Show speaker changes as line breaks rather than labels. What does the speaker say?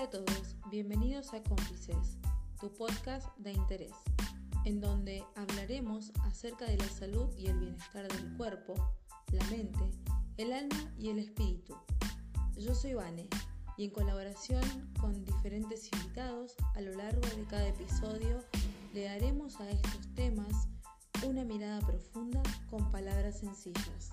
Hola a todos, Bienvenidos a Cómplices, tu podcast de interés, en donde hablaremos acerca de la salud y el bienestar del cuerpo, la mente, el alma y el espíritu. Yo soy Vane y en colaboración con diferentes invitados a lo largo de cada episodio le daremos a estos temas una mirada profunda con palabras sencillas.